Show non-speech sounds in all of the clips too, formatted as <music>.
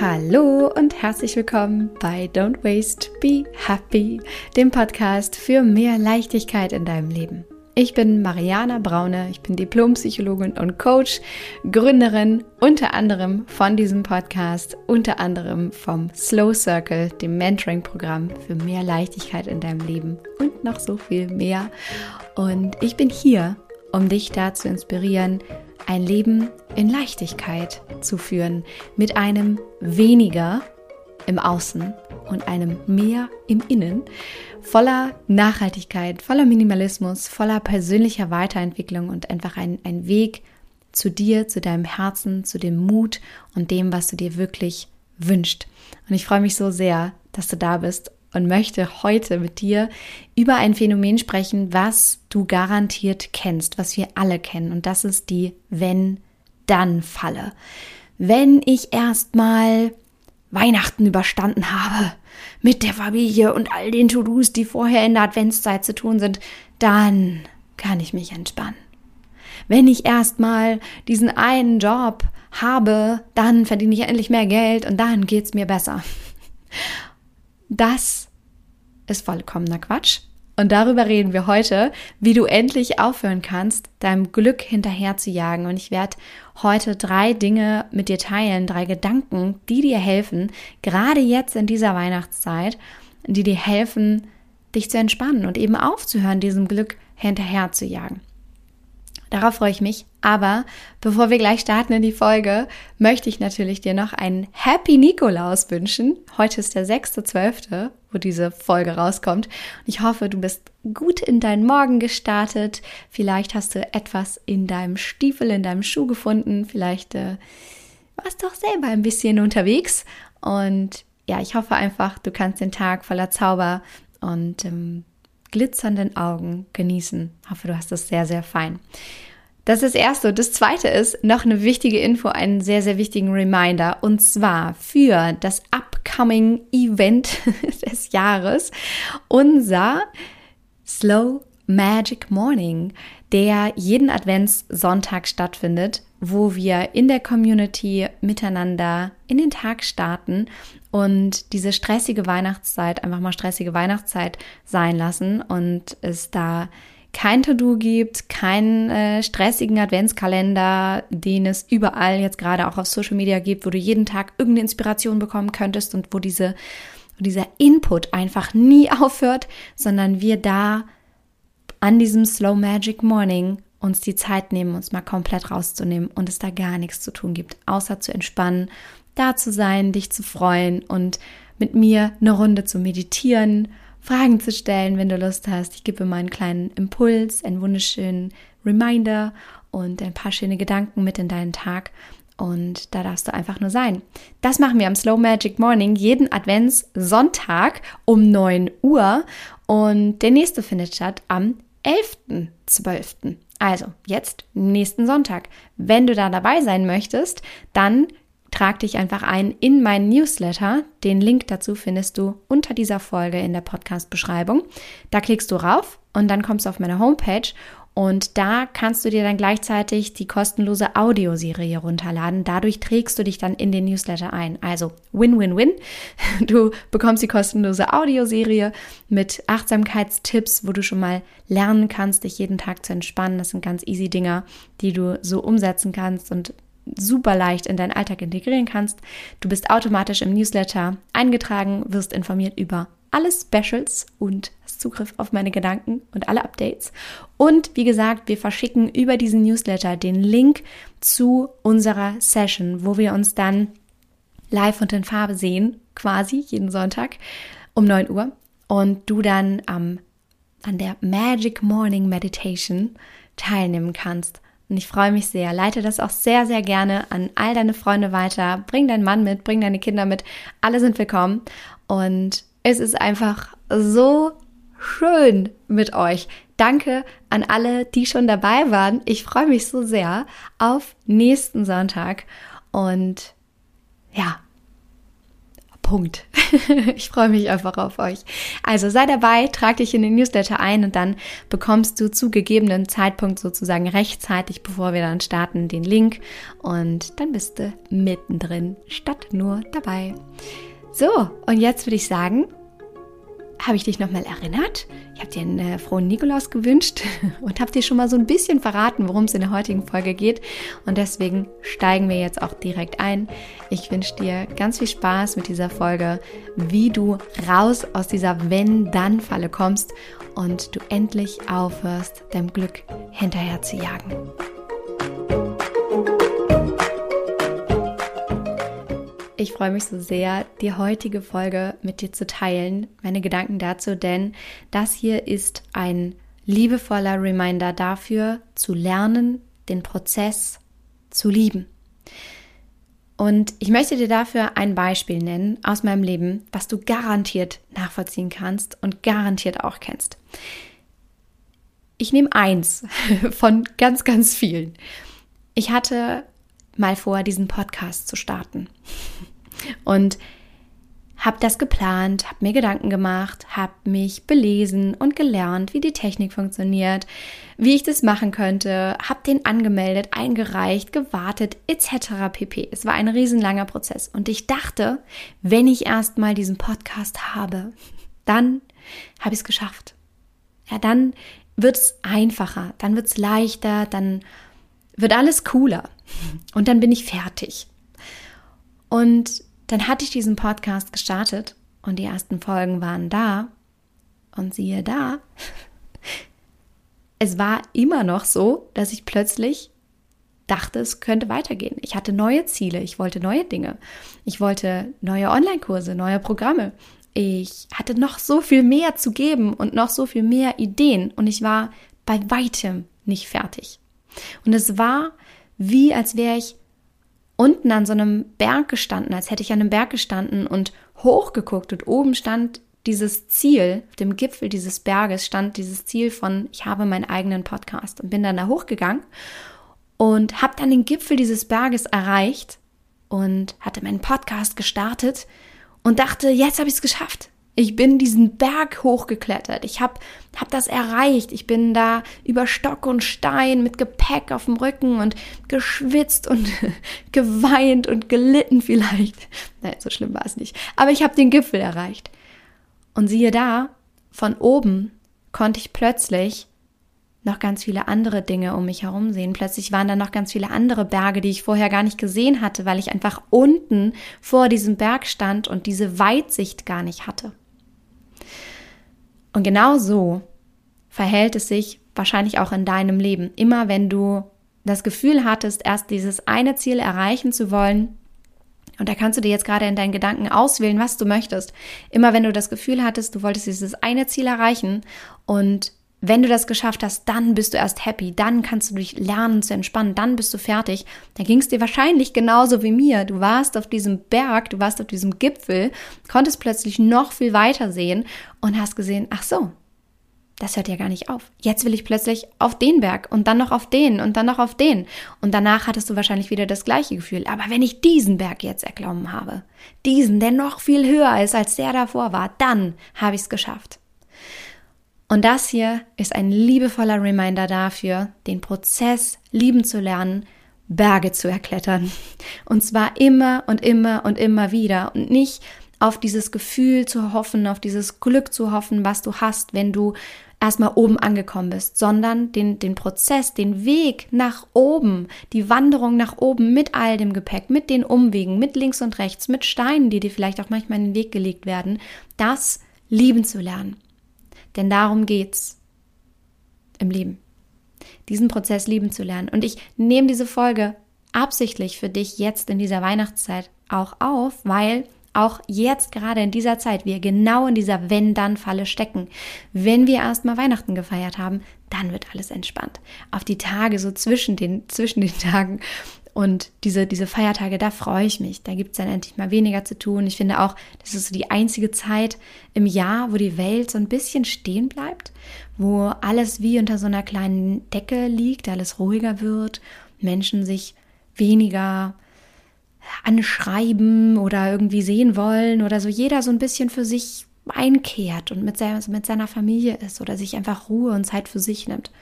Hallo und herzlich willkommen bei Don't Waste, Be Happy, dem Podcast für mehr Leichtigkeit in deinem Leben. Ich bin Mariana Braune, ich bin Diplompsychologin und Coach, Gründerin unter anderem von diesem Podcast, unter anderem vom Slow Circle, dem Mentoring-Programm für mehr Leichtigkeit in deinem Leben und noch so viel mehr. Und ich bin hier, um dich da zu inspirieren, ein Leben in Leichtigkeit zu führen, mit einem weniger im Außen und einem mehr im Innen, voller Nachhaltigkeit, voller Minimalismus, voller persönlicher Weiterentwicklung und einfach ein, ein Weg zu dir, zu deinem Herzen, zu dem Mut und dem, was du dir wirklich wünscht. Und ich freue mich so sehr, dass du da bist und möchte heute mit dir über ein Phänomen sprechen, was du garantiert kennst, was wir alle kennen. Und das ist die Wenn-Dann-Falle. Wenn ich erstmal Weihnachten überstanden habe, mit der Familie und all den To-Dos, die vorher in der Adventszeit zu tun sind, dann kann ich mich entspannen. Wenn ich erstmal diesen einen Job habe, dann verdiene ich endlich mehr Geld und dann geht's mir besser. Das ist vollkommener Quatsch. Und darüber reden wir heute, wie du endlich aufhören kannst, deinem Glück hinterher zu jagen. Und ich werde heute drei Dinge mit dir teilen, drei Gedanken, die dir helfen, gerade jetzt in dieser Weihnachtszeit, die dir helfen, dich zu entspannen und eben aufzuhören, diesem Glück hinterher zu jagen. Darauf freue ich mich. Aber bevor wir gleich starten in die Folge, möchte ich natürlich dir noch einen Happy Nikolaus wünschen. Heute ist der 6.12., wo diese Folge rauskommt. Und ich hoffe, du bist gut in deinen Morgen gestartet. Vielleicht hast du etwas in deinem Stiefel, in deinem Schuh gefunden. Vielleicht äh, warst du auch selber ein bisschen unterwegs. Und ja, ich hoffe einfach, du kannst den Tag voller Zauber und ähm, glitzernden Augen genießen. Ich hoffe, du hast es sehr, sehr fein. Das ist das Erste. Das Zweite ist noch eine wichtige Info, einen sehr, sehr wichtigen Reminder. Und zwar für das upcoming Event <laughs> des Jahres, unser Slow Magic Morning, der jeden Adventssonntag stattfindet, wo wir in der Community miteinander in den Tag starten und diese stressige Weihnachtszeit einfach mal stressige Weihnachtszeit sein lassen und es da kein To-Do gibt, keinen äh, stressigen Adventskalender, den es überall jetzt gerade auch auf Social Media gibt, wo du jeden Tag irgendeine Inspiration bekommen könntest und wo diese, dieser Input einfach nie <laughs> aufhört, sondern wir da an diesem Slow Magic Morning uns die Zeit nehmen, uns mal komplett rauszunehmen und es da gar nichts zu tun gibt, außer zu entspannen, da zu sein, dich zu freuen und mit mir eine Runde zu meditieren Fragen zu stellen, wenn du Lust hast. Ich gebe immer einen kleinen Impuls, einen wunderschönen Reminder und ein paar schöne Gedanken mit in deinen Tag. Und da darfst du einfach nur sein. Das machen wir am Slow Magic Morning jeden Adventssonntag um 9 Uhr. Und der nächste findet statt am 11.12. Also jetzt nächsten Sonntag. Wenn du da dabei sein möchtest, dann trag dich einfach ein in meinen Newsletter. Den Link dazu findest du unter dieser Folge in der Podcast-Beschreibung. Da klickst du rauf und dann kommst du auf meine Homepage und da kannst du dir dann gleichzeitig die kostenlose Audioserie runterladen. Dadurch trägst du dich dann in den Newsletter ein. Also Win-Win-Win. <laughs> Du bekommst die kostenlose Audioserie mit Achtsamkeitstipps, wo du schon mal lernen kannst, dich jeden Tag zu entspannen. Das sind ganz easy Dinger, die du so umsetzen kannst und super leicht in deinen Alltag integrieren kannst. Du bist automatisch im Newsletter eingetragen, wirst informiert über alle Specials und Zugriff auf meine Gedanken und alle Updates. Und wie gesagt, wir verschicken über diesen Newsletter den Link zu unserer Session, wo wir uns dann live und in Farbe sehen, quasi jeden Sonntag um 9 Uhr. Und du dann ähm, an der Magic Morning Meditation teilnehmen kannst. Und ich freue mich sehr. Leite das auch sehr, sehr gerne an all deine Freunde weiter. Bring deinen Mann mit, bring deine Kinder mit. Alle sind willkommen. Und es ist einfach so schön mit euch. Danke an alle, die schon dabei waren. Ich freue mich so sehr auf nächsten Sonntag. Und ja, Punkt. <laughs> ich freue mich einfach auf euch. Also sei dabei, trag dich in den Newsletter ein und dann bekommst du zu gegebenen Zeitpunkt sozusagen rechtzeitig, bevor wir dann starten, den Link und dann bist du mittendrin statt nur dabei. So, und jetzt würde ich sagen, habe ich dich nochmal erinnert. Ich habe dir einen äh, frohen Nikolaus gewünscht <laughs> und habe dir schon mal so ein bisschen verraten, worum es in der heutigen Folge geht. Und deswegen steigen wir jetzt auch direkt ein. Ich wünsche dir ganz viel Spaß mit dieser Folge, wie du raus aus dieser Wenn-Dann-Falle kommst und du endlich aufhörst, deinem Glück hinterher zu jagen. Ich freue mich so sehr, die heutige Folge mit dir zu teilen, meine Gedanken dazu, denn das hier ist ein liebevoller Reminder dafür, zu lernen, den Prozess zu lieben. Und ich möchte dir dafür ein Beispiel nennen aus meinem Leben, was du garantiert nachvollziehen kannst und garantiert auch kennst. Ich nehme eins <laughs> von ganz, ganz vielen. Ich hatte mal vor, diesen Podcast zu starten. Und habe das geplant, habe mir Gedanken gemacht, habe mich belesen und gelernt, wie die Technik funktioniert, wie ich das machen könnte, habe den angemeldet, eingereicht, gewartet etc. pp. Es war ein riesenlanger Prozess und ich dachte, wenn ich erstmal diesen Podcast habe, dann habe ich es geschafft. Ja, dann wird es einfacher, dann wird es leichter, dann wird alles cooler und dann bin ich fertig. Und dann hatte ich diesen Podcast gestartet und die ersten Folgen waren da. Und siehe da, <laughs> es war immer noch so, dass ich plötzlich dachte, es könnte weitergehen. Ich hatte neue Ziele, ich wollte neue Dinge. Ich wollte neue Online-Kurse, neue Programme. Ich hatte noch so viel mehr zu geben und noch so viel mehr Ideen und ich war bei weitem nicht fertig. Und es war wie, als wäre ich unten an so einem Berg gestanden, als hätte ich an einem Berg gestanden und hochgeguckt und oben stand dieses Ziel, auf dem Gipfel dieses Berges stand dieses Ziel von, ich habe meinen eigenen Podcast und bin dann da hochgegangen und habe dann den Gipfel dieses Berges erreicht und hatte meinen Podcast gestartet und dachte, jetzt habe ich es geschafft. Ich bin diesen Berg hochgeklettert. Ich habe hab das erreicht. Ich bin da über Stock und Stein mit Gepäck auf dem Rücken und geschwitzt und <laughs> geweint und gelitten vielleicht. Nein, so schlimm war es nicht. Aber ich habe den Gipfel erreicht. Und siehe da, von oben konnte ich plötzlich noch ganz viele andere Dinge um mich herum sehen. Plötzlich waren da noch ganz viele andere Berge, die ich vorher gar nicht gesehen hatte, weil ich einfach unten vor diesem Berg stand und diese Weitsicht gar nicht hatte. Und genau so verhält es sich wahrscheinlich auch in deinem Leben. Immer wenn du das Gefühl hattest, erst dieses eine Ziel erreichen zu wollen, und da kannst du dir jetzt gerade in deinen Gedanken auswählen, was du möchtest. Immer wenn du das Gefühl hattest, du wolltest dieses eine Ziel erreichen und wenn du das geschafft hast, dann bist du erst happy, dann kannst du dich lernen zu entspannen, dann bist du fertig. Dann ging es dir wahrscheinlich genauso wie mir. Du warst auf diesem Berg, du warst auf diesem Gipfel, konntest plötzlich noch viel weiter sehen und hast gesehen, ach so, das hört ja gar nicht auf. Jetzt will ich plötzlich auf den Berg und dann noch auf den und dann noch auf den. Und danach hattest du wahrscheinlich wieder das gleiche Gefühl. Aber wenn ich diesen Berg jetzt erklommen habe, diesen, der noch viel höher ist als der davor war, dann habe ich es geschafft. Und das hier ist ein liebevoller Reminder dafür, den Prozess lieben zu lernen, Berge zu erklettern. Und zwar immer und immer und immer wieder und nicht auf dieses Gefühl zu hoffen, auf dieses Glück zu hoffen, was du hast, wenn du erstmal oben angekommen bist, sondern den, den Prozess, den Weg nach oben, die Wanderung nach oben mit all dem Gepäck, mit den Umwegen, mit links und rechts, mit Steinen, die dir vielleicht auch manchmal in den Weg gelegt werden, das lieben zu lernen. Denn darum geht's im Leben. Diesen Prozess lieben zu lernen. Und ich nehme diese Folge absichtlich für dich jetzt in dieser Weihnachtszeit auch auf, weil auch jetzt gerade in dieser Zeit wir genau in dieser Wenn-Dann-Falle stecken. Wenn wir erstmal Weihnachten gefeiert haben, dann wird alles entspannt. Auf die Tage so zwischen den, zwischen den Tagen und diese, diese Feiertage, da freue ich mich. Da gibt es dann endlich mal weniger zu tun. Ich finde auch, das ist so die einzige Zeit im Jahr, wo die Welt so ein bisschen stehen bleibt, wo alles wie unter so einer kleinen Decke liegt, alles ruhiger wird, Menschen sich weniger anschreiben oder irgendwie sehen wollen oder so jeder so ein bisschen für sich einkehrt und mit, seiner, mit seiner Familie ist oder sich einfach Ruhe und Zeit für sich nimmt.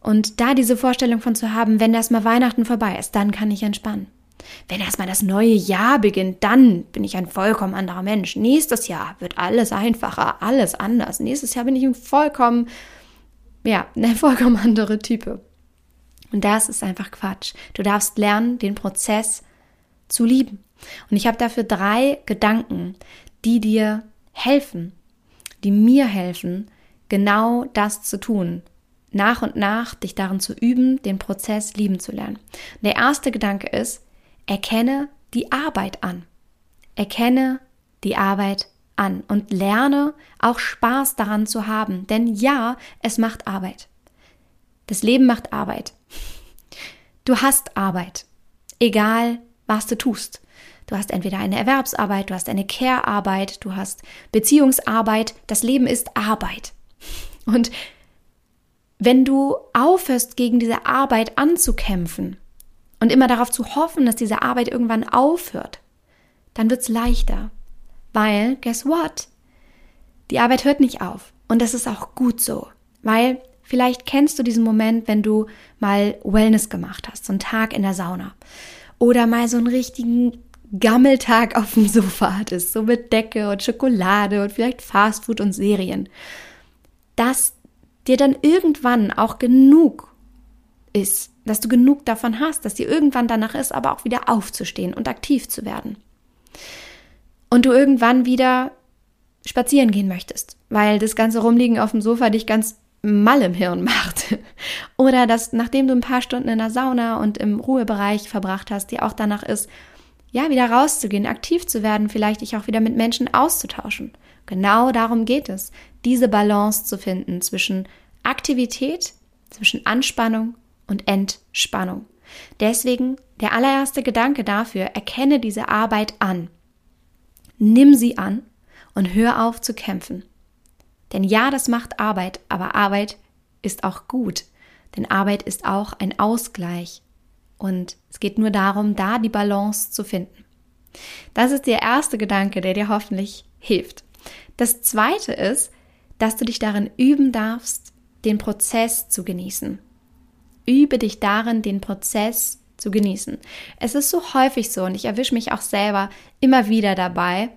Und da diese Vorstellung von zu haben, wenn erstmal Weihnachten vorbei ist, dann kann ich entspannen. Wenn erstmal das neue Jahr beginnt, dann bin ich ein vollkommen anderer Mensch. Nächstes Jahr wird alles einfacher, alles anders. Nächstes Jahr bin ich ein vollkommen, ja, <laughs> eine vollkommen andere Type. Und das ist einfach Quatsch. Du darfst lernen, den Prozess zu lieben. Und ich habe dafür drei Gedanken, die dir helfen, die mir helfen, genau das zu tun. Nach und nach dich darin zu üben, den Prozess lieben zu lernen. Der erste Gedanke ist, erkenne die Arbeit an. Erkenne die Arbeit an und lerne auch Spaß daran zu haben. Denn ja, es macht Arbeit. Das Leben macht Arbeit. Du hast Arbeit, egal was du tust. Du hast entweder eine Erwerbsarbeit, du hast eine Care-Arbeit, du hast Beziehungsarbeit. Das Leben ist Arbeit. Und wenn du aufhörst, gegen diese Arbeit anzukämpfen und immer darauf zu hoffen, dass diese Arbeit irgendwann aufhört, dann wird es leichter. Weil, guess what? Die Arbeit hört nicht auf. Und das ist auch gut so. Weil vielleicht kennst du diesen Moment, wenn du mal Wellness gemacht hast, so einen Tag in der Sauna. Oder mal so einen richtigen Gammeltag auf dem Sofa hattest, so mit Decke und Schokolade und vielleicht Fastfood und Serien, dass dir dann irgendwann auch genug ist, dass du genug davon hast, dass dir irgendwann danach ist, aber auch wieder aufzustehen und aktiv zu werden. Und du irgendwann wieder spazieren gehen möchtest, weil das ganze Rumliegen auf dem Sofa dich ganz mal im Hirn macht. <laughs> Oder dass nachdem du ein paar Stunden in der Sauna und im Ruhebereich verbracht hast, dir auch danach ist, ja, wieder rauszugehen, aktiv zu werden, vielleicht dich auch wieder mit Menschen auszutauschen. Genau darum geht es, diese Balance zu finden zwischen Aktivität, zwischen Anspannung und Entspannung. Deswegen der allererste Gedanke dafür, erkenne diese Arbeit an. Nimm sie an und hör auf zu kämpfen. Denn ja, das macht Arbeit, aber Arbeit ist auch gut. Denn Arbeit ist auch ein Ausgleich und es geht nur darum, da die Balance zu finden. Das ist der erste Gedanke, der dir hoffentlich hilft. Das zweite ist, dass du dich darin üben darfst, den Prozess zu genießen. Übe dich darin, den Prozess zu genießen. Es ist so häufig so und ich erwische mich auch selber immer wieder dabei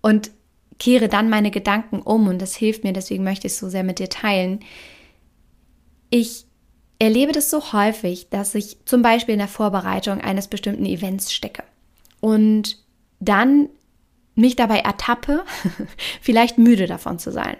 und kehre dann meine Gedanken um und das hilft mir, deswegen möchte ich es so sehr mit dir teilen. Ich erlebe das so häufig, dass ich zum Beispiel in der Vorbereitung eines bestimmten Events stecke und dann mich dabei ertappe, <laughs> vielleicht müde davon zu sein.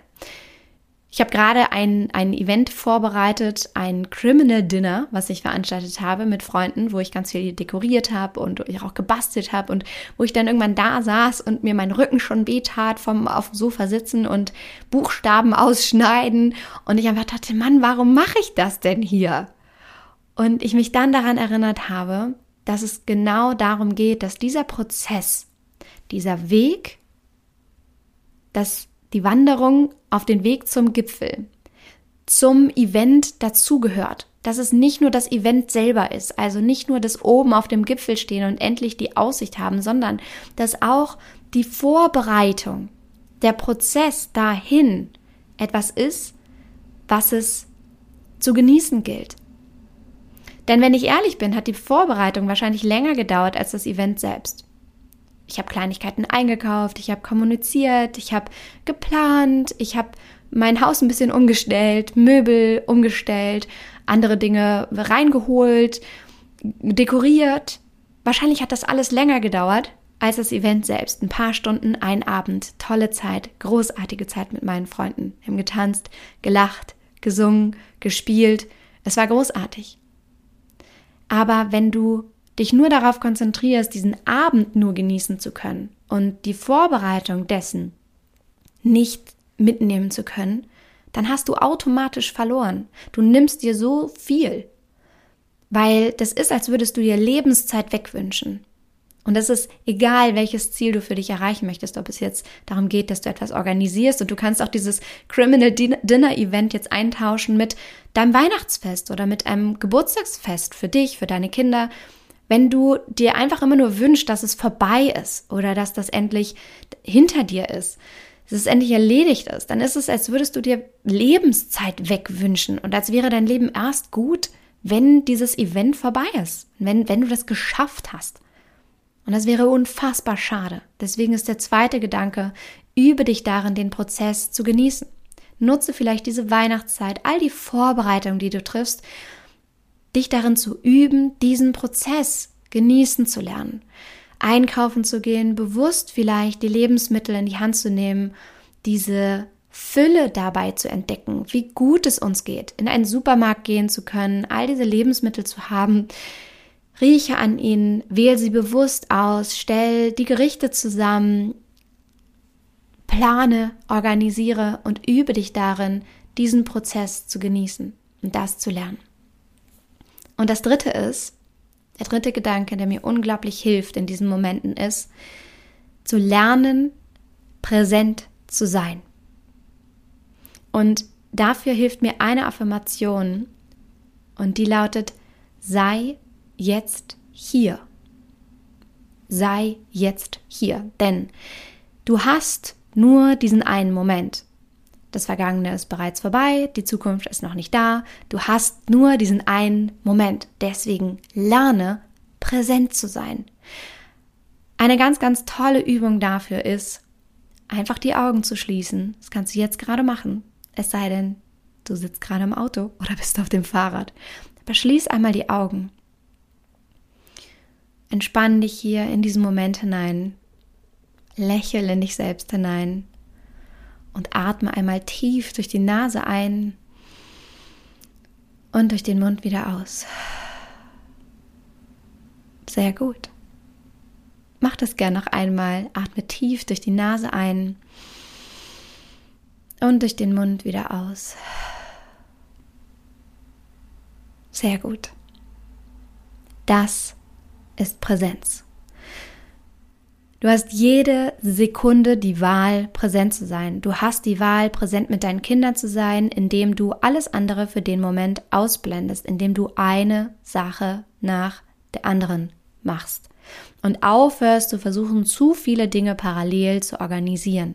Ich habe gerade ein, ein Event vorbereitet, ein Criminal Dinner, was ich veranstaltet habe mit Freunden, wo ich ganz viel dekoriert habe und ich auch gebastelt habe und wo ich dann irgendwann da saß und mir mein Rücken schon wehtat vom auf dem Sofa sitzen und Buchstaben ausschneiden und ich einfach dachte, Mann, warum mache ich das denn hier? Und ich mich dann daran erinnert habe, dass es genau darum geht, dass dieser Prozess, dieser Weg, dass die Wanderung auf den Weg zum Gipfel, zum Event dazugehört. Dass es nicht nur das Event selber ist, also nicht nur das oben auf dem Gipfel stehen und endlich die Aussicht haben, sondern dass auch die Vorbereitung, der Prozess dahin etwas ist, was es zu genießen gilt. Denn wenn ich ehrlich bin, hat die Vorbereitung wahrscheinlich länger gedauert als das Event selbst. Ich habe Kleinigkeiten eingekauft, ich habe kommuniziert, ich habe geplant, ich habe mein Haus ein bisschen umgestellt, Möbel umgestellt, andere Dinge reingeholt, dekoriert. Wahrscheinlich hat das alles länger gedauert als das Event selbst. Ein paar Stunden, ein Abend, tolle Zeit, großartige Zeit mit meinen Freunden. Wir haben getanzt, gelacht, gesungen, gespielt. Es war großartig. Aber wenn du dich nur darauf konzentrierst, diesen Abend nur genießen zu können und die Vorbereitung dessen nicht mitnehmen zu können, dann hast du automatisch verloren. Du nimmst dir so viel, weil das ist, als würdest du dir Lebenszeit wegwünschen. Und es ist egal, welches Ziel du für dich erreichen möchtest, ob es jetzt darum geht, dass du etwas organisierst und du kannst auch dieses Criminal Dinner Event jetzt eintauschen mit deinem Weihnachtsfest oder mit einem Geburtstagsfest für dich, für deine Kinder Wenn du dir einfach immer nur wünschst, dass es vorbei ist oder dass das endlich hinter dir ist, dass es endlich erledigt ist, dann ist es, als würdest du dir Lebenszeit wegwünschen und als wäre dein Leben erst gut, wenn dieses Event vorbei ist, wenn, wenn du das geschafft hast. Und das wäre unfassbar schade. Deswegen ist der zweite Gedanke, übe dich darin, den Prozess zu genießen. Nutze vielleicht diese Weihnachtszeit, all die Vorbereitungen, die du triffst, dich darin zu üben, diesen Prozess genießen zu lernen. Einkaufen zu gehen, bewusst vielleicht die Lebensmittel in die Hand zu nehmen, diese Fülle dabei zu entdecken, wie gut es uns geht, in einen Supermarkt gehen zu können, all diese Lebensmittel zu haben. Rieche an ihnen, wähle sie bewusst aus, stell die Gerichte zusammen, plane, organisiere und übe dich darin, diesen Prozess zu genießen und das zu lernen. Und das dritte ist, der dritte Gedanke, der mir unglaublich hilft in diesen Momenten ist, zu lernen, präsent zu sein. Und dafür hilft mir eine Affirmation und die lautet, sei jetzt hier. Sei jetzt hier. Denn du hast nur diesen einen Moment. Das Vergangene ist bereits vorbei, die Zukunft ist noch nicht da. Du hast nur diesen einen Moment. Deswegen lerne, präsent zu sein. Eine ganz, ganz tolle Übung dafür ist, einfach die Augen zu schließen. Das kannst du jetzt gerade machen. Es sei denn, du sitzt gerade im Auto oder bist auf dem Fahrrad. Aber schließ einmal die Augen. Entspann dich hier in diesen Moment hinein. Lächel in dich selbst hinein und atme einmal tief durch die Nase ein und durch den Mund wieder aus. Sehr gut. Mach das gern noch einmal. Atme tief durch die Nase ein und durch den Mund wieder aus. Sehr gut. Das ist Präsenz. Du hast jede Sekunde die Wahl, präsent zu sein. Du hast die Wahl, präsent mit deinen Kindern zu sein, indem du alles andere für den Moment ausblendest, indem du eine Sache nach der anderen machst und aufhörst zu versuchen, zu viele Dinge parallel zu organisieren.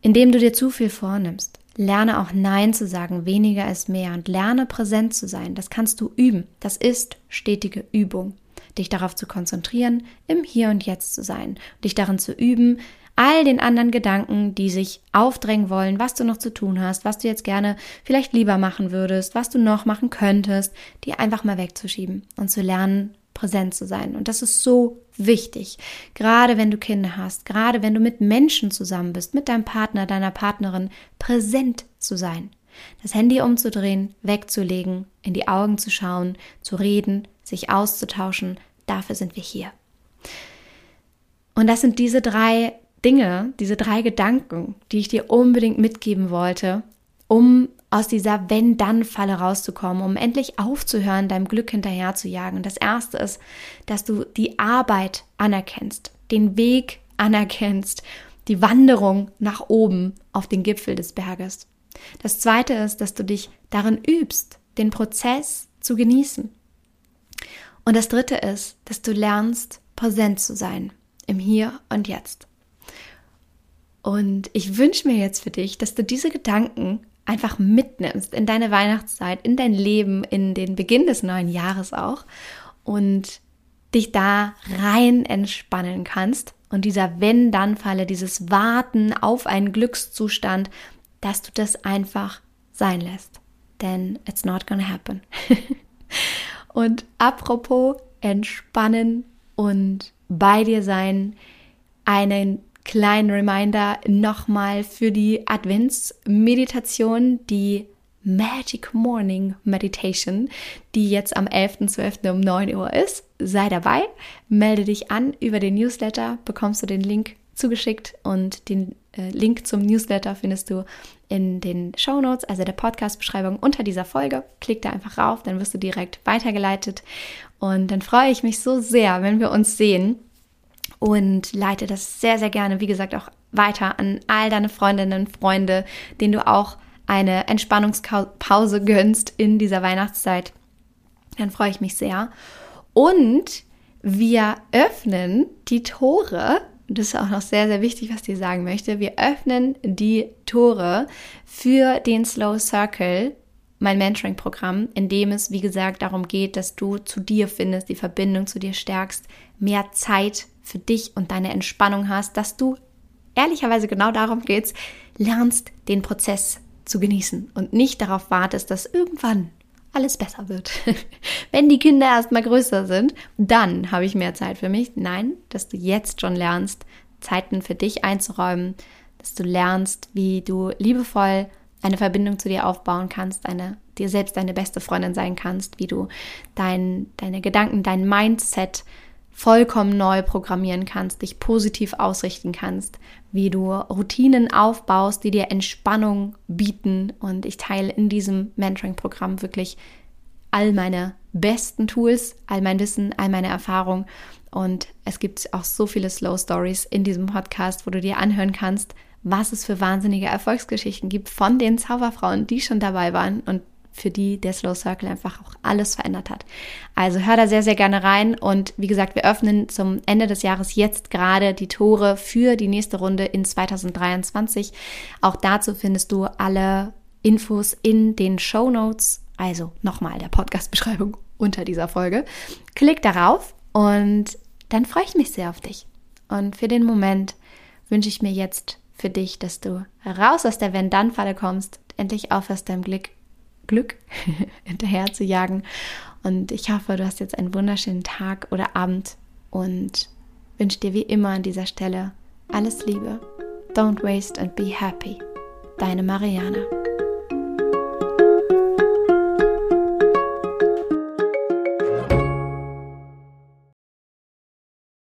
Indem du dir zu viel vornimmst. Lerne auch Nein zu sagen, weniger ist mehr und lerne präsent zu sein. Das kannst du üben. Das ist stetige Übung dich darauf zu konzentrieren, im Hier und Jetzt zu sein, dich darin zu üben, all den anderen Gedanken, die sich aufdrängen wollen, was du noch zu tun hast, was du jetzt gerne vielleicht lieber machen würdest, was du noch machen könntest, die einfach mal wegzuschieben und zu lernen, präsent zu sein. Und das ist so wichtig, gerade wenn du Kinder hast, gerade wenn du mit Menschen zusammen bist, mit deinem Partner, deiner Partnerin, präsent zu sein. Das Handy umzudrehen, wegzulegen, in die Augen zu schauen, zu reden, sich auszutauschen, Dafür sind wir hier. Und das sind diese drei Dinge, diese drei Gedanken, die ich dir unbedingt mitgeben wollte, um aus dieser Wenn-Dann-Falle rauszukommen, um endlich aufzuhören, deinem Glück hinterher zu jagen. Das erste ist, dass du die Arbeit anerkennst, den Weg anerkennst, die Wanderung nach oben auf den Gipfel des Berges. Das zweite ist, dass du dich darin übst, den Prozess zu genießen. Und das dritte ist, dass du lernst, präsent zu sein im Hier und Jetzt. Und ich wünsche mir jetzt für dich, dass du diese Gedanken einfach mitnimmst in deine Weihnachtszeit, in dein Leben, in den Beginn des neuen Jahres auch und dich da rein entspannen kannst und dieser Wenn-Dann-Falle, dieses Warten auf einen Glückszustand, dass du das einfach sein lässt. Denn it's not gonna happen. <laughs> Und apropos entspannen und bei dir sein, einen kleinen Reminder nochmal für die Adventsmeditation, die Magic Morning Meditation, die jetzt am 11.12. um 9 Uhr ist. Sei dabei, melde dich an über den Newsletter, bekommst du den Link zugeschickt und den äh, Link zum Newsletter findest du in den Show Notes, also der Podcast-Beschreibung unter dieser Folge. Klick da einfach rauf, dann wirst du direkt weitergeleitet. Und dann freue ich mich so sehr, wenn wir uns sehen und leite das sehr, sehr gerne, wie gesagt, auch weiter an all deine Freundinnen und Freunde, denen du auch eine Entspannungspause gönnst in dieser Weihnachtszeit. Dann freue ich mich sehr. Und wir öffnen die Tore, das ist auch noch sehr, sehr wichtig, was ich sagen möchte, wir öffnen die Tore für den Slow Circle, mein Mentoring-Programm, in dem es, wie gesagt, darum geht, dass du zu dir findest, die Verbindung zu dir stärkst, mehr Zeit für dich und deine Entspannung hast, dass du ehrlicherweise genau darum geht's, lernst den Prozess zu genießen und nicht darauf wartest, dass irgendwann alles besser wird. <laughs> Wenn die Kinder erstmal größer sind, dann habe ich mehr Zeit für mich. Nein, dass du jetzt schon lernst, Zeiten für dich einzuräumen, dass du lernst, wie du liebevoll eine Verbindung zu dir aufbauen kannst, eine, dir selbst deine beste Freundin sein kannst, wie du dein, deine Gedanken, dein Mindset vollkommen neu programmieren kannst, dich positiv ausrichten kannst, wie du Routinen aufbaust, die dir Entspannung bieten. Und ich teile in diesem Mentoring-Programm wirklich all meine besten Tools, all mein Wissen, all meine Erfahrung. Und es gibt auch so viele Slow Stories in diesem Podcast, wo du dir anhören kannst, was es für wahnsinnige Erfolgsgeschichten gibt von den Zauberfrauen, die schon dabei waren und für die der Slow Circle einfach auch alles verändert hat. Also hör da sehr, sehr gerne rein und wie gesagt, wir öffnen zum Ende des Jahres jetzt gerade die Tore für die nächste Runde in 2023. Auch dazu findest du alle Infos in den Show Notes, also nochmal der Podcast-Beschreibung <laughs> unter dieser Folge. Klick darauf und dann freue ich mich sehr auf dich. Und für den Moment wünsche ich mir jetzt für dich, dass du raus aus der Wenn-Dann-Falle kommst, endlich aufhörst, deinem Glück Glück <laughs> hinterher zu jagen. Und ich hoffe, du hast jetzt einen wunderschönen Tag oder Abend und wünsche dir wie immer an dieser Stelle alles Liebe. Don't waste and be happy. Deine Mariana.